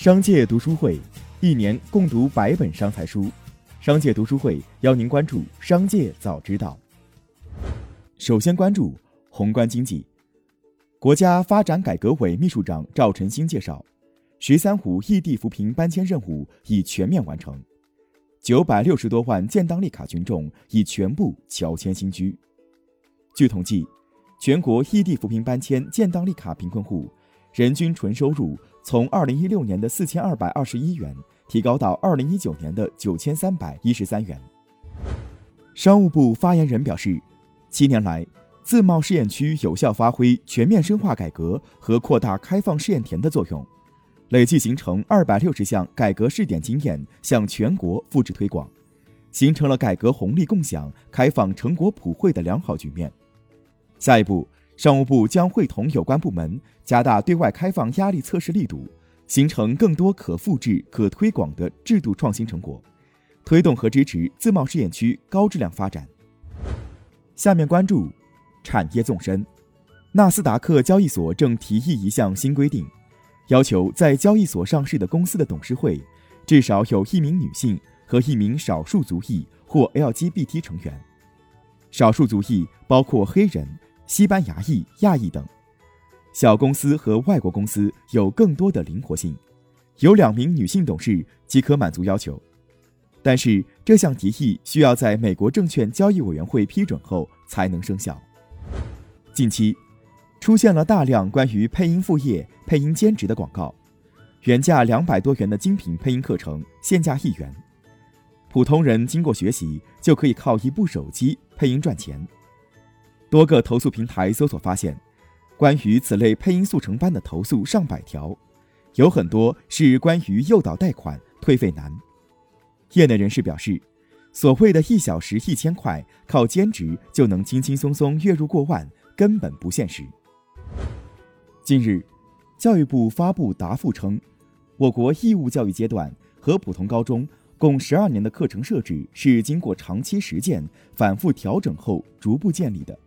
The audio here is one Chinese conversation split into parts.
商界读书会，一年共读百本商财书。商界读书会邀您关注商界早知道。首先关注宏观经济。国家发展改革委秘书长赵晨星介绍，十三户异地扶贫搬迁任务已全面完成，九百六十多万建档立卡群众已全部乔迁新居。据统计，全国异地扶贫搬迁建档立卡贫困户人均纯收入。从二零一六年的四千二百二十一元提高到二零一九年的九千三百一十三元。商务部发言人表示，七年来，自贸试验区有效发挥全面深化改革和扩大开放试验田的作用，累计形成二百六十项改革试点经验向全国复制推广，形成了改革红利共享、开放成果普惠的良好局面。下一步。商务部将会同有关部门加大对外开放压力测试力度，形成更多可复制、可推广的制度创新成果，推动和支持自贸试验区高质量发展。下面关注产业纵深，纳斯达克交易所正提议一项新规定，要求在交易所上市的公司的董事会至少有一名女性和一名少数族裔或 LGBT 成员，少数族裔包括黑人。西班牙裔、亚裔等小公司和外国公司有更多的灵活性，有两名女性董事即可满足要求。但是这项提议需要在美国证券交易委员会批准后才能生效。近期出现了大量关于配音副业、配音兼职的广告，原价两百多元的精品配音课程现价一元，普通人经过学习就可以靠一部手机配音赚钱。多个投诉平台搜索发现，关于此类配音速成班的投诉上百条，有很多是关于诱导贷款、退费难。业内人士表示，所谓的一小时一千块，靠兼职就能轻轻松松月入过万，根本不现实。近日，教育部发布答复称，我国义务教育阶段和普通高中共十二年的课程设置是经过长期实践、反复调整后逐步建立的。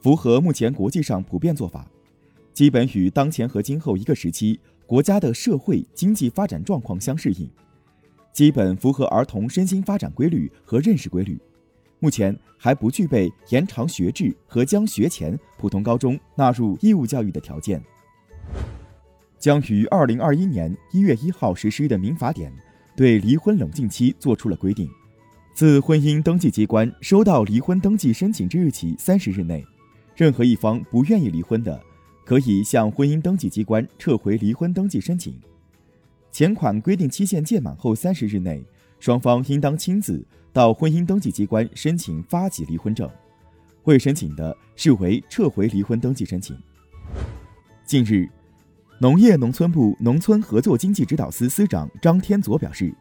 符合目前国际上普遍做法，基本与当前和今后一个时期国家的社会经济发展状况相适应，基本符合儿童身心发展规律和认识规律。目前还不具备延长学制和将学前普通高中纳入义务教育的条件。将于二零二一年一月一号实施的民法典对离婚冷静期作出了规定，自婚姻登记机关收到离婚登记申请之日起三十日内。任何一方不愿意离婚的，可以向婚姻登记机关撤回离婚登记申请。前款规定期限届满后三十日内，双方应当亲自到婚姻登记机关申请发给离婚证，未申请的视为撤回离婚登记申请。近日，农业农村部农村合作经济指导司司长张天佐表示，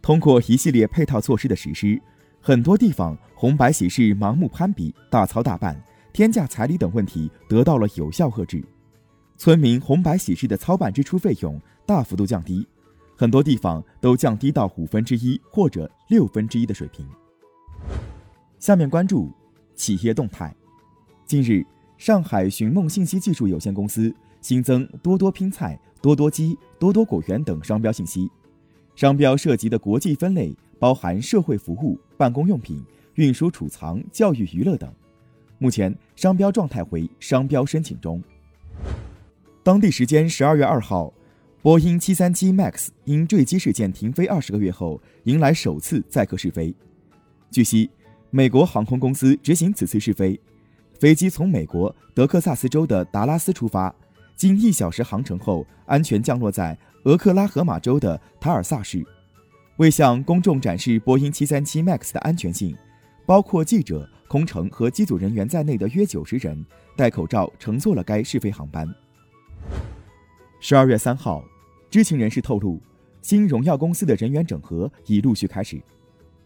通过一系列配套措施的实施，很多地方红白喜事盲目攀比、大操大办。天价彩礼等问题得到了有效遏制，村民红白喜事的操办支出费用大幅度降低，很多地方都降低到五分之一或者六分之一的水平。下面关注企业动态。近日，上海寻梦信息技术有限公司新增多多拼菜、多多鸡、多多果园等商标信息，商标涉及的国际分类包含社会服务、办公用品、运输储藏、教育娱乐等。目前商标状态为商标申请中。当地时间十二月二号，波音七三七 MAX 因坠机事件停飞二十个月后，迎来首次载客试飞。据悉，美国航空公司执行此次试飞，飞机从美国德克萨斯州的达拉斯出发，经一小时航程后，安全降落在俄克拉荷马州的塔尔萨市。为向公众展示波音七三七 MAX 的安全性。包括记者、空乘和机组人员在内的约九十人戴口罩乘坐了该试飞航班。十二月三号，知情人士透露，新荣耀公司的人员整合已陆续开始，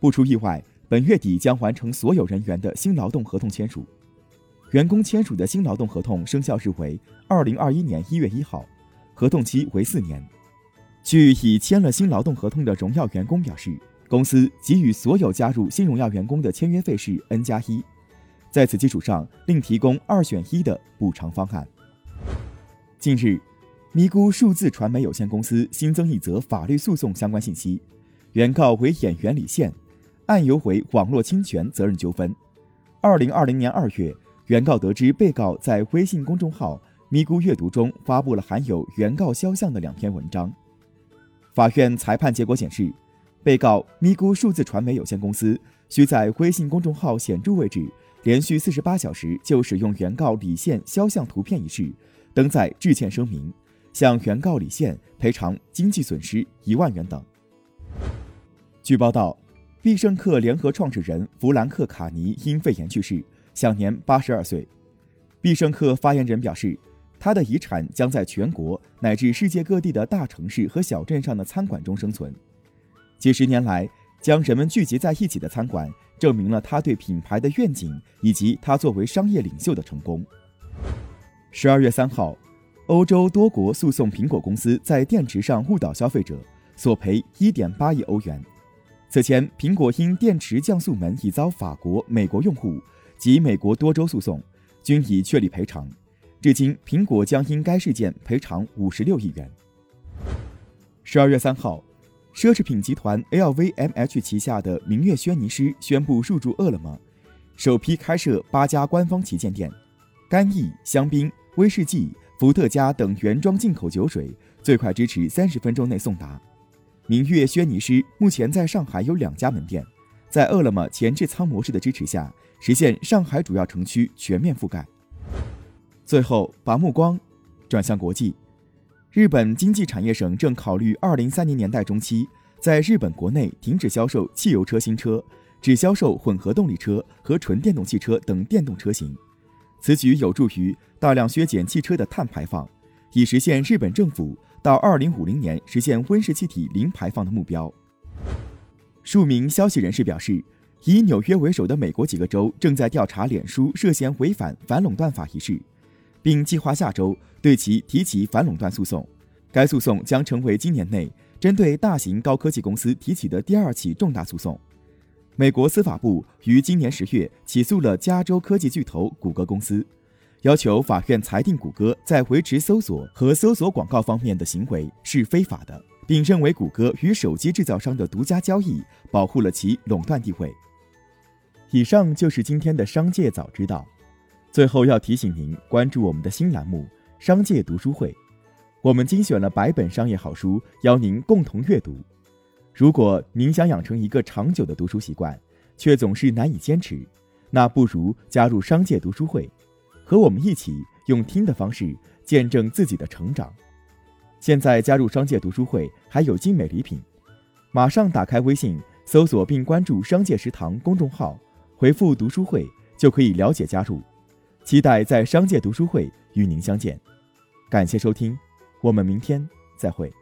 不出意外，本月底将完成所有人员的新劳动合同签署。员工签署的新劳动合同生效日为二零二一年一月一号，合同期为四年。据已签了新劳动合同的荣耀员工表示。公司给予所有加入新荣耀员工的签约费是 N 加一，在此基础上另提供二选一的补偿方案。近日，咪咕数字传媒有限公司新增一则法律诉讼相关信息，原告为演员李现，案由为网络侵权责任纠纷。二零二零年二月，原告得知被告在微信公众号“咪咕阅读”中发布了含有原告肖像的两篇文章。法院裁判结果显示，被告咪咕数字传媒有限公司需在微信公众号显著位置连续四十八小时就使用原告李现肖像图片一事登载致歉声明，向原告李现赔偿经济损失一万元等。据报道，必胜客联合创始人弗兰克·卡尼因肺炎去世，享年八十二岁。必胜客发言人表示。他的遗产将在全国乃至世界各地的大城市和小镇上的餐馆中生存。几十年来，将人们聚集在一起的餐馆，证明了他对品牌的愿景以及他作为商业领袖的成功。十二月三号，欧洲多国诉讼苹果公司在电池上误导消费者，索赔一点八亿欧元。此前，苹果因电池降速门已遭法国、美国用户及美国多州诉讼，均已确立赔偿。至今，苹果将因该事件赔偿五十六亿元。十二月三号，奢侈品集团 LVMH 旗下的明月轩尼诗宣布入驻饿了么，首批开设八家官方旗舰店。干邑、香槟、威士忌、伏特加等原装进口酒水最快支持三十分钟内送达。明月轩尼诗目前在上海有两家门店，在饿了么前置仓模式的支持下，实现上海主要城区全面覆盖。最后，把目光转向国际。日本经济产业省正考虑二零三零年代中期在日本国内停止销售汽油车新车，只销售混合动力车和纯电动汽车等电动车型。此举有助于大量削减汽车的碳排放，以实现日本政府到二零五零年实现温室气体零排放的目标。数名消息人士表示，以纽约为首的美国几个州正在调查脸书涉嫌违反反垄断法一事。并计划下周对其提起反垄断诉讼，该诉讼将成为今年内针对大型高科技公司提起的第二起重大诉讼。美国司法部于今年十月起诉了加州科技巨头谷歌公司，要求法院裁定谷歌在维持搜索和搜索广告方面的行为是非法的，并认为谷歌与手机制造商的独家交易保护了其垄断地位。以上就是今天的商界早知道。最后要提醒您关注我们的新栏目《商界读书会》，我们精选了百本商业好书，邀您共同阅读。如果您想养成一个长久的读书习惯，却总是难以坚持，那不如加入商界读书会，和我们一起用听的方式见证自己的成长。现在加入商界读书会还有精美礼品，马上打开微信搜索并关注“商界食堂”公众号，回复“读书会”就可以了解加入。期待在商界读书会与您相见，感谢收听，我们明天再会。